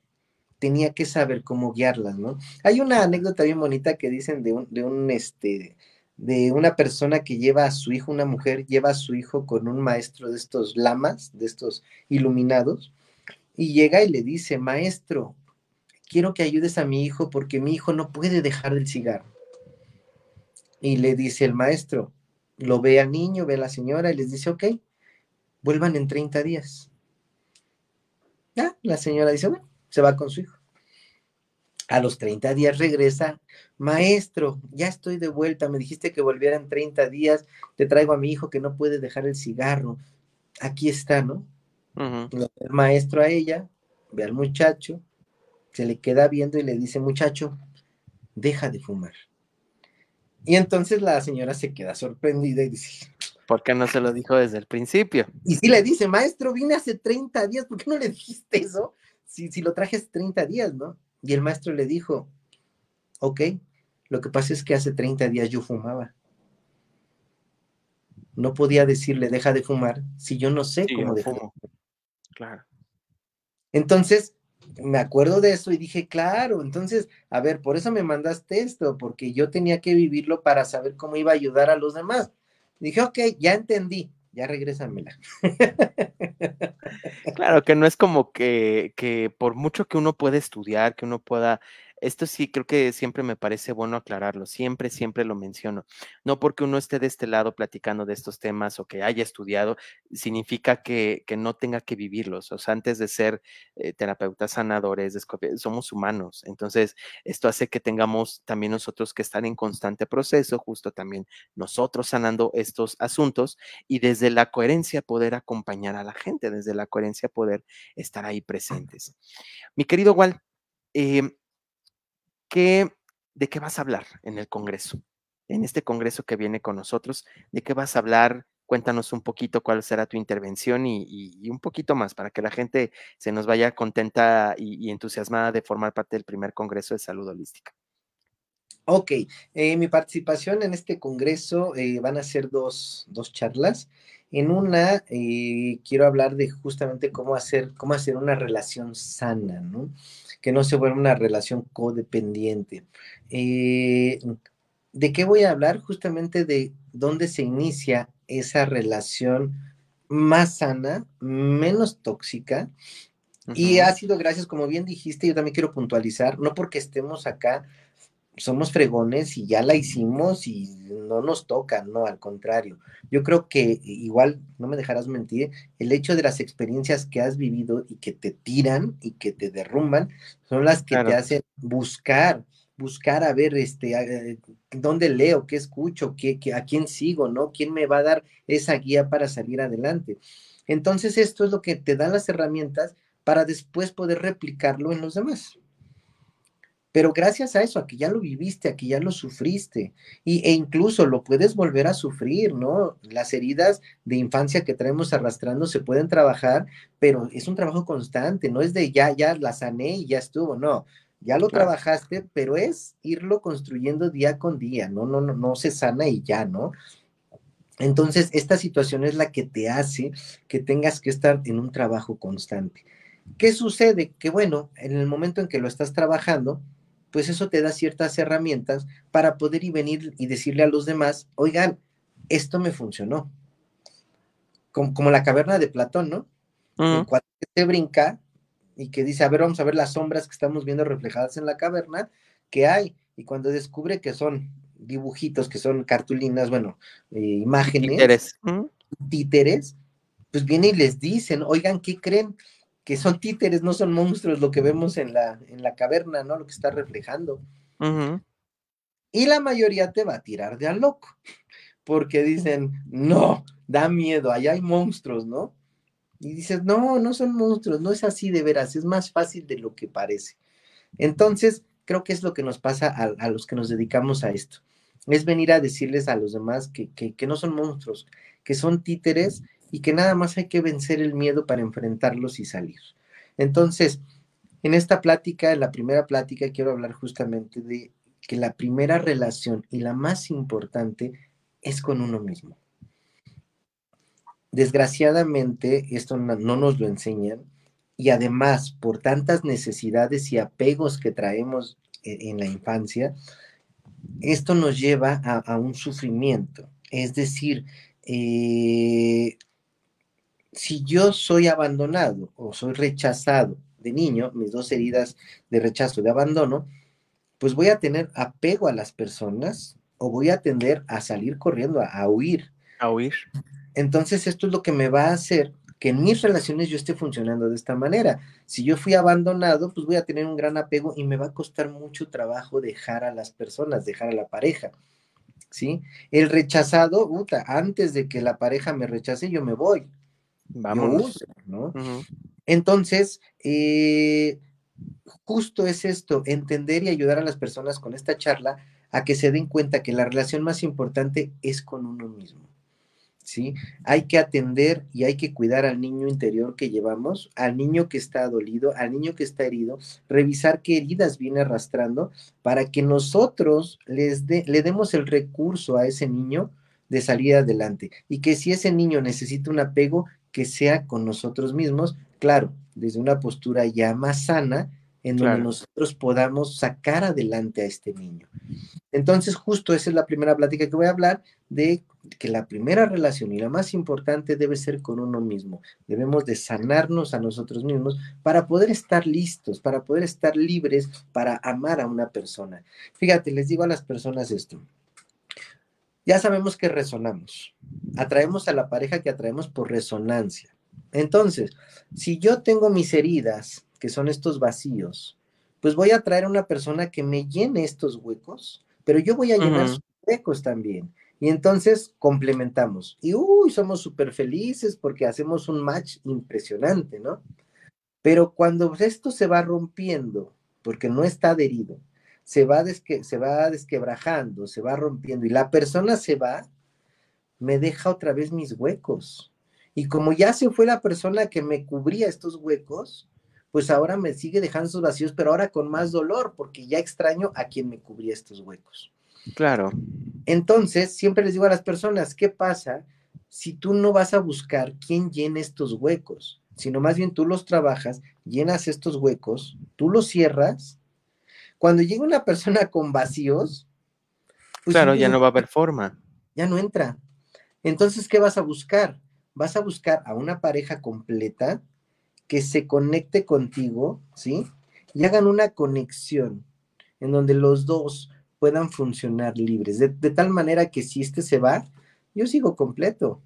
tenía que saber cómo guiarlas, ¿no? Hay una anécdota bien bonita que dicen de un, de un, este, de una persona que lleva a su hijo, una mujer lleva a su hijo con un maestro de estos lamas, de estos iluminados, y llega y le dice, maestro, quiero que ayudes a mi hijo porque mi hijo no puede dejar el cigarro. Y le dice el maestro, lo ve al niño, ve a la señora y les dice, ok, vuelvan en 30 días. Ya, la señora dice, bueno, se va con su hijo. A los 30 días regresa, maestro, ya estoy de vuelta, me dijiste que volviera en 30 días, te traigo a mi hijo que no puede dejar el cigarro. Aquí está, ¿no? El maestro a ella, ve al muchacho, se le queda viendo y le dice, muchacho, deja de fumar. Y entonces la señora se queda sorprendida y dice, ¿por qué no se lo dijo desde el principio? Y si le dice, maestro, vine hace 30 días, ¿por qué no le dijiste eso? Si, si lo traje hace 30 días, ¿no? Y el maestro le dijo, ok, lo que pasa es que hace 30 días yo fumaba. No podía decirle, deja de fumar, si yo no sé cómo dejar. Claro. Entonces, me acuerdo de eso y dije, claro, entonces, a ver, por eso me mandaste esto, porque yo tenía que vivirlo para saber cómo iba a ayudar a los demás. dije, ok, ya entendí, ya regrésamela. Claro, que no es como que, que por mucho que uno pueda estudiar, que uno pueda esto sí creo que siempre me parece bueno aclararlo, siempre, siempre lo menciono. No porque uno esté de este lado platicando de estos temas o que haya estudiado, significa que, que no tenga que vivirlos. O sea, antes de ser eh, terapeutas sanadores, somos humanos. Entonces, esto hace que tengamos también nosotros que estar en constante proceso, justo también nosotros sanando estos asuntos y desde la coherencia poder acompañar a la gente, desde la coherencia poder estar ahí presentes. Mi querido Wal, eh, ¿de qué vas a hablar en el Congreso? En este Congreso que viene con nosotros, ¿de qué vas a hablar? Cuéntanos un poquito cuál será tu intervención y, un poquito más para que la gente se nos vaya contenta y, entusiasmada de formar parte del primer Congreso de Salud Holística. Ok, eh, mi participación en este congreso eh, van a ser dos, dos, charlas. En una eh, quiero hablar de justamente cómo hacer, cómo hacer una relación sana, ¿no? que no se vuelva una relación codependiente. Eh, ¿De qué voy a hablar? Justamente de dónde se inicia esa relación más sana, menos tóxica. Y ha sido gracias, como bien dijiste, yo también quiero puntualizar, no porque estemos acá somos fregones y ya la hicimos y no nos toca, no, al contrario. Yo creo que igual, no me dejarás mentir, el hecho de las experiencias que has vivido y que te tiran y que te derrumban son las que te hacen buscar, buscar a ver este, eh, dónde leo, qué escucho, qué, a quién sigo, ¿no? ¿Quién me va a dar esa guía para salir adelante? Entonces, esto es lo que te da las herramientas para después poder replicarlo en los demás. Pero gracias a eso, a que ya lo viviste, a que ya lo sufriste, y, e incluso lo puedes volver a sufrir, ¿no? Las heridas de infancia que traemos arrastrando se pueden trabajar, pero es un trabajo constante, no es de ya, ya la sané y ya estuvo, no. Ya lo trabajaste, pero es irlo construyendo día con día, ¿no? No, no, no se sana y ya, ¿no? Entonces, esta situación es la que te hace que tengas que estar en un trabajo constante. ¿Qué sucede? Que bueno, en el momento en que lo estás trabajando, pues eso te da ciertas herramientas para poder y venir y decirle a los demás, oigan, esto me funcionó. Como, la caverna de Platón, ¿no? Mm. Cuando te brinca y que dice, a ver, vamos a ver las sombras que estamos viendo reflejadas en la caverna, que hay. Y cuando descubre que son dibujitos, que son cartulinas, bueno, eh, imágenes, títeres. títeres, pues viene y les dicen, oigan, ¿qué creen? Que son títeres, no son monstruos, lo que vemos en la, en la caverna, ¿no? Lo que está reflejando. Y la mayoría te va a tirar de a loco, porque dicen, no, da miedo, allá hay monstruos, ¿no? Y dices, no, no son monstruos, no es así de veras, es más fácil de lo que parece. Entonces, creo que es lo que nos pasa a, los que nos dedicamos a esto. Es venir a decirles a los demás que, que, que no son monstruos, que son títeres y que nada más hay que vencer el miedo para enfrentarlos y salir. Entonces, en esta plática, en la primera plática, quiero hablar justamente de que la primera relación y la más importante es con uno mismo. Desgraciadamente, esto no, nos lo enseñan y además, por tantas necesidades y apegos que traemos e, en, la infancia, esto nos lleva a, un sufrimiento. Es decir, eh, si yo soy abandonado o soy rechazado de niño, mis dos heridas de rechazo, de abandono, pues voy a tener apego a las personas o voy a tender a salir corriendo, a, huir. A huir. Entonces esto es lo que me va a hacer que en mis relaciones yo esté funcionando de esta manera. Si yo fui abandonado, pues voy a tener un gran apego y me va a costar mucho trabajo dejar a las personas, dejar a la pareja. ¿Sí? El rechazado, puta, antes de que la pareja me rechace, yo me voy Vamos. ¿no? Entonces, eh, justo es esto, entender y ayudar a las personas con esta charla a que se den cuenta que la relación más importante es con uno mismo. ¿Sí? Hay que atender y hay que cuidar al niño interior que llevamos, al niño que está dolido, al niño que está herido, revisar qué heridas viene arrastrando para que nosotros les le demos el recurso a ese niño de salir adelante y que si ese niño necesita un apego, que sea con nosotros mismos, claro, desde una postura ya más sana, en donde nosotros podamos sacar adelante a este niño. Entonces, justo esa es la primera plática que voy a hablar de que la primera relación y la más importante debe ser con uno mismo. Debemos de sanarnos a nosotros mismos para poder estar listos, para poder estar libres, para amar a una persona. Fíjate, les digo a las personas esto. Ya sabemos que resonamos. Atraemos a la pareja que atraemos por resonancia. Entonces, si yo tengo mis heridas, que son estos vacíos, pues voy a traer a una persona que me llene estos huecos, pero yo voy a llenar sus huecos también. Y entonces complementamos. Y uy, somos súper felices porque hacemos un match impresionante, ¿no? Pero cuando esto se va rompiendo, porque no está adherido, se va, desque, se va desquebrajando, se va rompiendo y la persona se va, me deja otra vez mis huecos. Y como ya se fue la persona que me cubría estos huecos, pues ahora me sigue dejando esos vacíos, pero ahora con más dolor, porque ya extraño a quien me cubría estos huecos. Claro. Entonces, siempre les digo a las personas, ¿qué pasa si tú no vas a buscar quién llene estos huecos? Sino más bien tú los trabajas, llenas estos huecos, tú los cierras. Cuando llega una persona con vacíos, pues claro, ya no va a haber forma. Ya no entra. Entonces, ¿qué vas a buscar? Vas a buscar a una pareja completa que se conecte contigo, ¿sí? Y hagan una conexión en donde los dos puedan funcionar libres, de, tal manera que si este se va, yo sigo completo.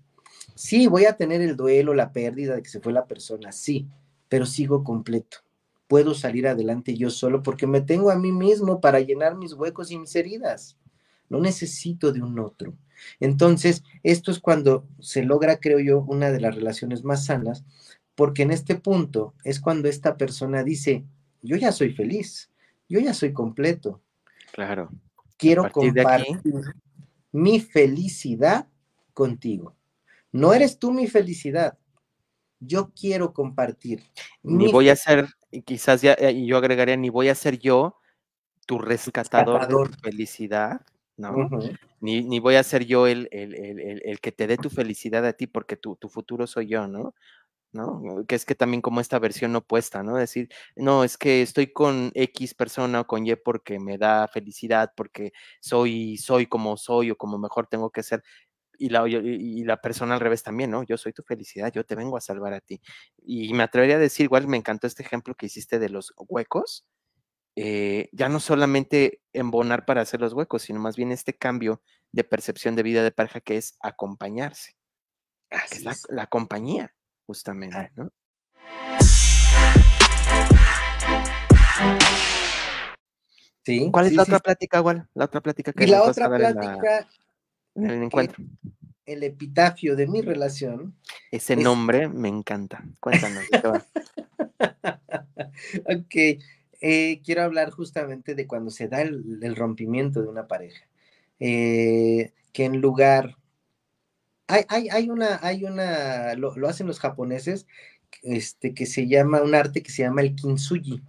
Sí, voy a tener el duelo, la pérdida de que se fue la persona, sí, pero sigo completo. Puedo salir adelante yo solo porque me tengo a mí mismo para llenar mis huecos y mis heridas. No necesito de un otro. Entonces, esto es cuando se logra, creo yo, una de las relaciones más sanas, porque en este punto es cuando esta persona dice, yo ya soy feliz, yo ya soy completo. Claro quiero compartir mi felicidad contigo. No eres tú mi felicidad. Yo quiero compartir. Ni voy a ser, quizás ya, y yo agregaría, ni voy a ser yo tu rescatador, de tu felicidad, ¿no? ni, ni, voy a ser yo el, el, el, el, que te dé tu felicidad a ti, porque tu, tu futuro soy yo, ¿no? ¿no? Que es que también como esta versión opuesta, ¿no? Decir, no, es que estoy con X persona o con Y porque me da felicidad, porque soy, soy como soy o como mejor tengo que ser. Y la, y la persona al revés también, ¿no? Yo soy tu felicidad, yo te vengo a salvar a ti. Y me atrevería a decir, igual me encantó este ejemplo que hiciste de los huecos, eh, ya no solamente embonar para hacer los huecos, sino más bien este cambio de percepción de vida de pareja que es acompañarse. es la compañía justamente. ¿no? Sí, ¿Cuál es la otra plática, igual? La otra plática que y la otra plática en, el encuentro. El epitafio de mi relación. Ese nombre me encanta. Cuéntanos. ok, eh, quiero hablar justamente de cuando se da el, rompimiento de una pareja. Eh, que en lugar hay, una, hay una, lo, hacen los japoneses, este, que se llama, un arte que se llama el kintsugi.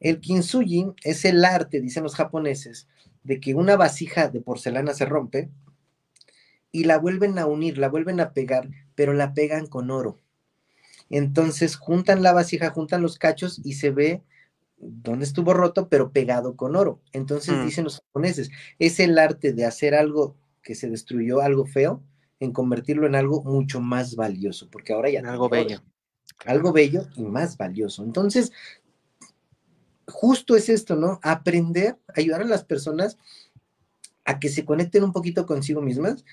El kintsugi es el arte, dicen los japoneses, de que una vasija de porcelana se rompe y la vuelven a unir, la vuelven a pegar, pero la pegan con oro. Entonces juntan la vasija, juntan los cachos y se ve donde estuvo roto, pero pegado con oro. Entonces mm. dicen los japoneses, es el arte de hacer algo que se destruyó, algo feo, en convertirlo en algo mucho más valioso, porque ahora ya... algo bello. Algo bello y más valioso. Entonces, justo es esto, ¿no? Aprender, ayudar a las personas a que se conecten un poquito consigo mismas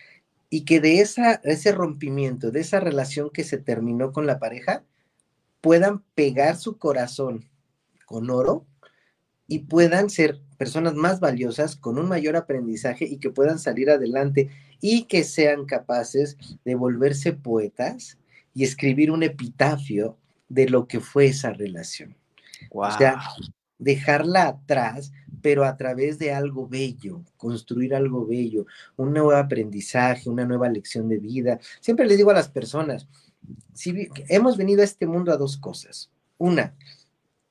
y que de esa, ese rompimiento, de esa relación que se terminó con la pareja, puedan pegar su corazón con oro y puedan ser personas más valiosas, con un mayor aprendizaje y que puedan salir adelante y que sean capaces de volverse poetas y escribir un epitafio de lo que fue esa relación. O sea, dejarla atrás, pero a través de algo bello, construir algo bello, un nuevo aprendizaje, una nueva lección de vida. Siempre les digo a las personas, si hemos venido a este mundo a dos cosas. Una,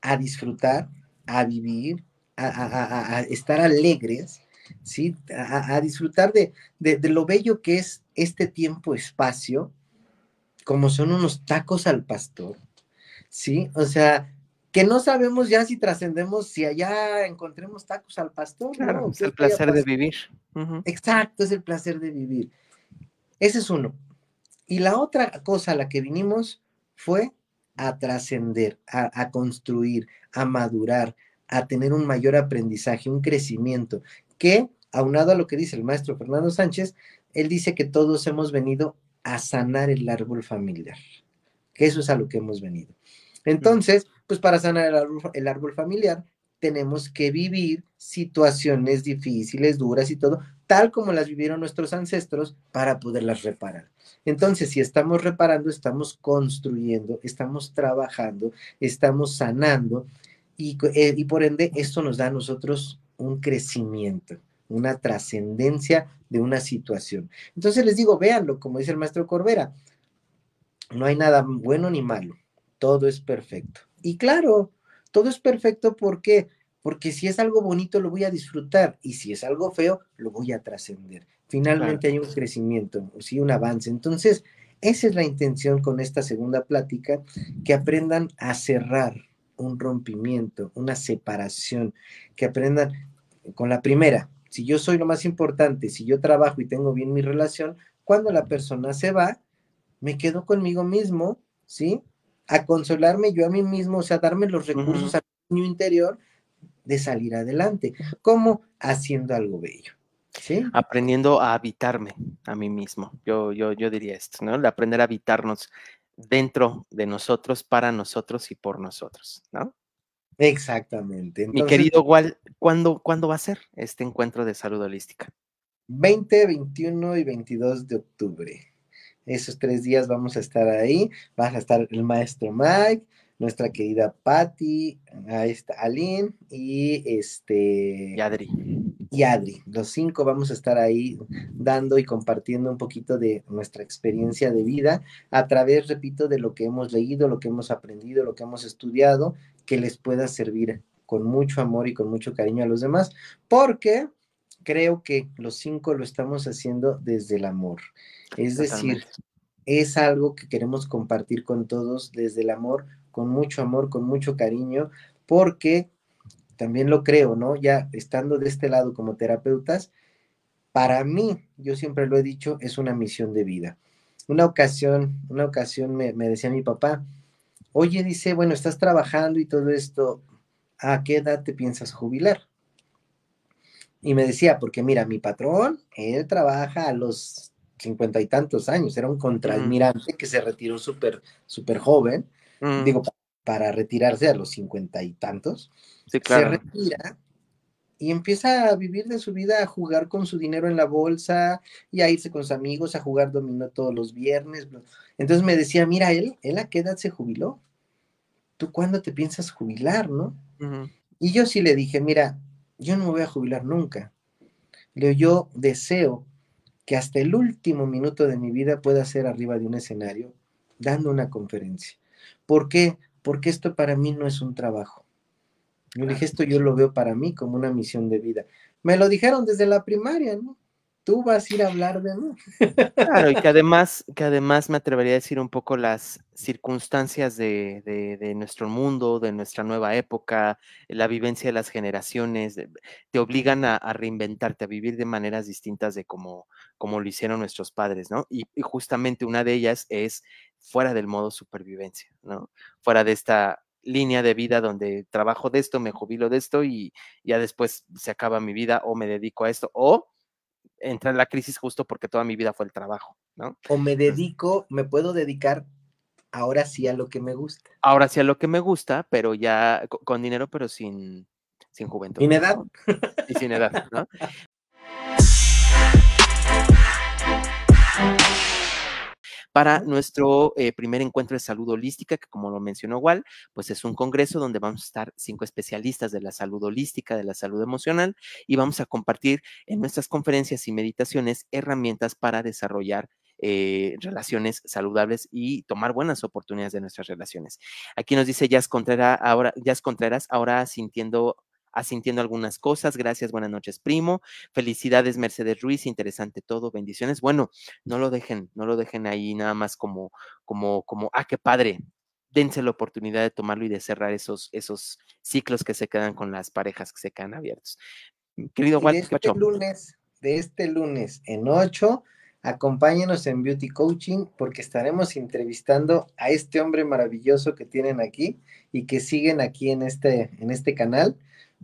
a disfrutar, a vivir, a, estar alegres, ¿sí? A, disfrutar de, de, lo bello que es este tiempo-espacio, como son unos tacos al pastor, ¿sí? O sea, que no sabemos ya si trascendemos, si allá encontremos tacos al pastor. Claro, es el placer de vivir. Exacto, es el placer de vivir. Ese es uno. Y la otra cosa a la que vinimos fue a trascender, a, construir, a madurar, a tener un mayor aprendizaje, un crecimiento, que aunado a lo que dice el maestro Fernando Sánchez, él dice que todos hemos venido a sanar el árbol familiar, que eso es a lo que hemos venido. Entonces, pues para sanar el árbol, familiar, tenemos que vivir situaciones difíciles, duras y todo, tal como las vivieron nuestros ancestros para poderlas reparar. Entonces, si estamos reparando, estamos construyendo, estamos trabajando, estamos sanando y, eh, y por ende esto nos da a nosotros un crecimiento, una trascendencia de una situación. Entonces les digo, véanlo, como dice el maestro Corbera, no hay nada bueno ni malo, todo es perfecto. Y claro, todo es perfecto ¿por qué? Porque si es algo bonito lo voy a disfrutar y si es algo feo lo voy a trascender. Finalmente hay un crecimiento, sí, un avance. Entonces, esa es la intención con esta segunda plática, que aprendan a cerrar un rompimiento, una separación, que aprendan con la primera, si yo soy lo más importante, si yo trabajo y tengo bien mi relación, cuando la persona se va, me quedo conmigo mismo, ¿sí? A consolarme yo a mí mismo, o sea, darme los recursos a mi interior de salir adelante. ¿Cómo? Haciendo algo bello. ¿Sí? Aprendiendo a habitarme a mí mismo. Yo, yo, yo diría esto, ¿no? De aprender a habitarnos dentro de nosotros, para nosotros y por nosotros, ¿no? Exactamente. Mi querido Wal, ¿cuándo, ¿cuándo va a ser este encuentro de salud holística? 20, 21 y 22 de octubre. Esos tres días vamos a estar ahí. Va a estar el maestro Mike, nuestra querida Patty, ahí está Aline y este. Y Adri. Y Adri. Los cinco vamos a estar ahí dando y compartiendo un poquito de nuestra experiencia de vida a través, repito, de lo que hemos leído, lo que hemos aprendido, lo que hemos estudiado, que les pueda servir con mucho amor y con mucho cariño a los demás, porque creo que los cinco lo estamos haciendo desde el amor. Es decir, es algo que queremos compartir con todos desde el amor, con mucho amor, con mucho cariño, porque también lo creo, ¿no? Ya estando de este lado como terapeutas, para mí, yo siempre lo he dicho, es una misión de vida. Una ocasión, una ocasión me, me decía mi papá, oye, dice, bueno, estás trabajando y todo esto, ¿a qué edad te piensas jubilar? Y me decía, porque mira, mi patrón, él trabaja a los cincuenta y tantos años, era un contraalmirante que se retiró súper, súper joven, digo, para retirarse a los cincuenta y tantos, sí, claro. se retira y empieza a vivir de su vida, a jugar con su dinero en la bolsa y a irse con sus amigos, a jugar dominó todos los viernes. Entonces me decía, mira, él, él a qué edad se jubiló? ¿Tú cuándo te piensas jubilar, no? Y yo sí le dije, mira, yo no me voy a jubilar nunca. Le yo deseo que hasta el último minuto de mi vida pueda ser arriba de un escenario dando una conferencia. ¿Por qué? Porque esto para mí no es un trabajo. Yo dije, esto yo lo veo para mí como una misión de vida. Me lo dijeron desde la primaria, ¿no? Tú vas a ir a hablar de mí. Claro, y que además, que además me atrevería a decir un poco las circunstancias de, de, nuestro mundo, de nuestra nueva época, la vivencia de las generaciones, te obligan a, reinventarte, a vivir de maneras distintas de como, como lo hicieron nuestros padres, ¿no? Y, y justamente una de ellas es fuera del modo supervivencia, ¿no? Fuera de esta línea de vida donde trabajo de esto, me jubilo de esto y ya después se acaba mi vida o me dedico a esto o entra en la crisis justo porque toda mi vida fue el trabajo, ¿no? O me dedico, me puedo dedicar ahora sí a lo que me gusta. Ahora sí a lo que me gusta, pero ya con, dinero, pero sin, sin juventud. Sin edad. Y sin edad, ¿no? para nuestro eh, primer encuentro de salud holística, que como lo mencionó igual, pues es un congreso donde vamos a estar cinco especialistas de la salud holística, de la salud emocional, y vamos a compartir en nuestras conferencias y meditaciones herramientas para desarrollar eh, relaciones saludables y tomar buenas oportunidades de nuestras relaciones. Aquí nos dice Jazz Contreras, ahora, Jazz Contreras, ahora sintiendo asintiendo algunas cosas. Gracias, buenas noches, primo. Felicidades, Mercedes Ruiz, interesante todo, bendiciones. Bueno, no lo dejen, no lo dejen ahí nada más como, como, como, ah, qué padre. dense la oportunidad de tomarlo y de cerrar esos, esos ciclos que se quedan con las parejas que se quedan abiertos. Querido Walter de este lunes, de este lunes en 8, acompáñenos en Beauty Coaching porque estaremos entrevistando a este hombre maravilloso que tienen aquí y que siguen aquí en este, en este canal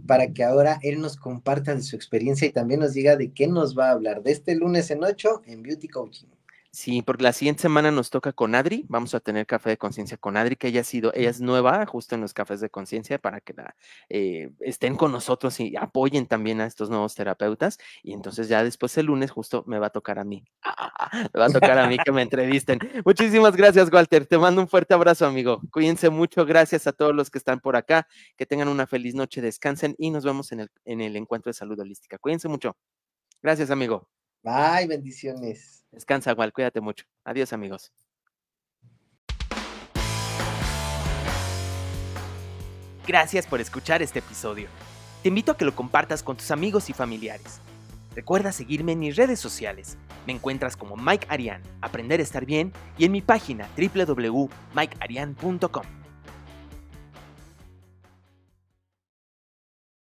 para que ahora él nos comparta de su experiencia y también nos diga de qué nos va a hablar de este lunes en 8 en Beauty Coaching. Sí, porque la siguiente semana nos toca con Adri, vamos a tener café de conciencia con Adri, que ella ha sido, ella es nueva justo en los cafés de conciencia para que la, eh, estén con nosotros y apoyen también a estos nuevos terapeutas. Y entonces ya después el lunes justo me va a tocar a mí, me va a tocar a mí que me entrevisten. Muchísimas gracias, Walter, te mando un fuerte abrazo, amigo. Cuídense mucho, gracias a todos los que están por acá, que tengan una feliz noche, descansen y nos vemos en el, en el encuentro de salud holística. Cuídense mucho. Gracias, amigo. Bye, bendiciones. Descansa, igual, cuídate mucho. Adiós, amigos. Gracias por escuchar este episodio. Te invito a que lo compartas con tus amigos y familiares. Recuerda seguirme en mis redes sociales. Me encuentras como Mike Arian, Aprender a estar bien, y en mi página www.mikearian.com.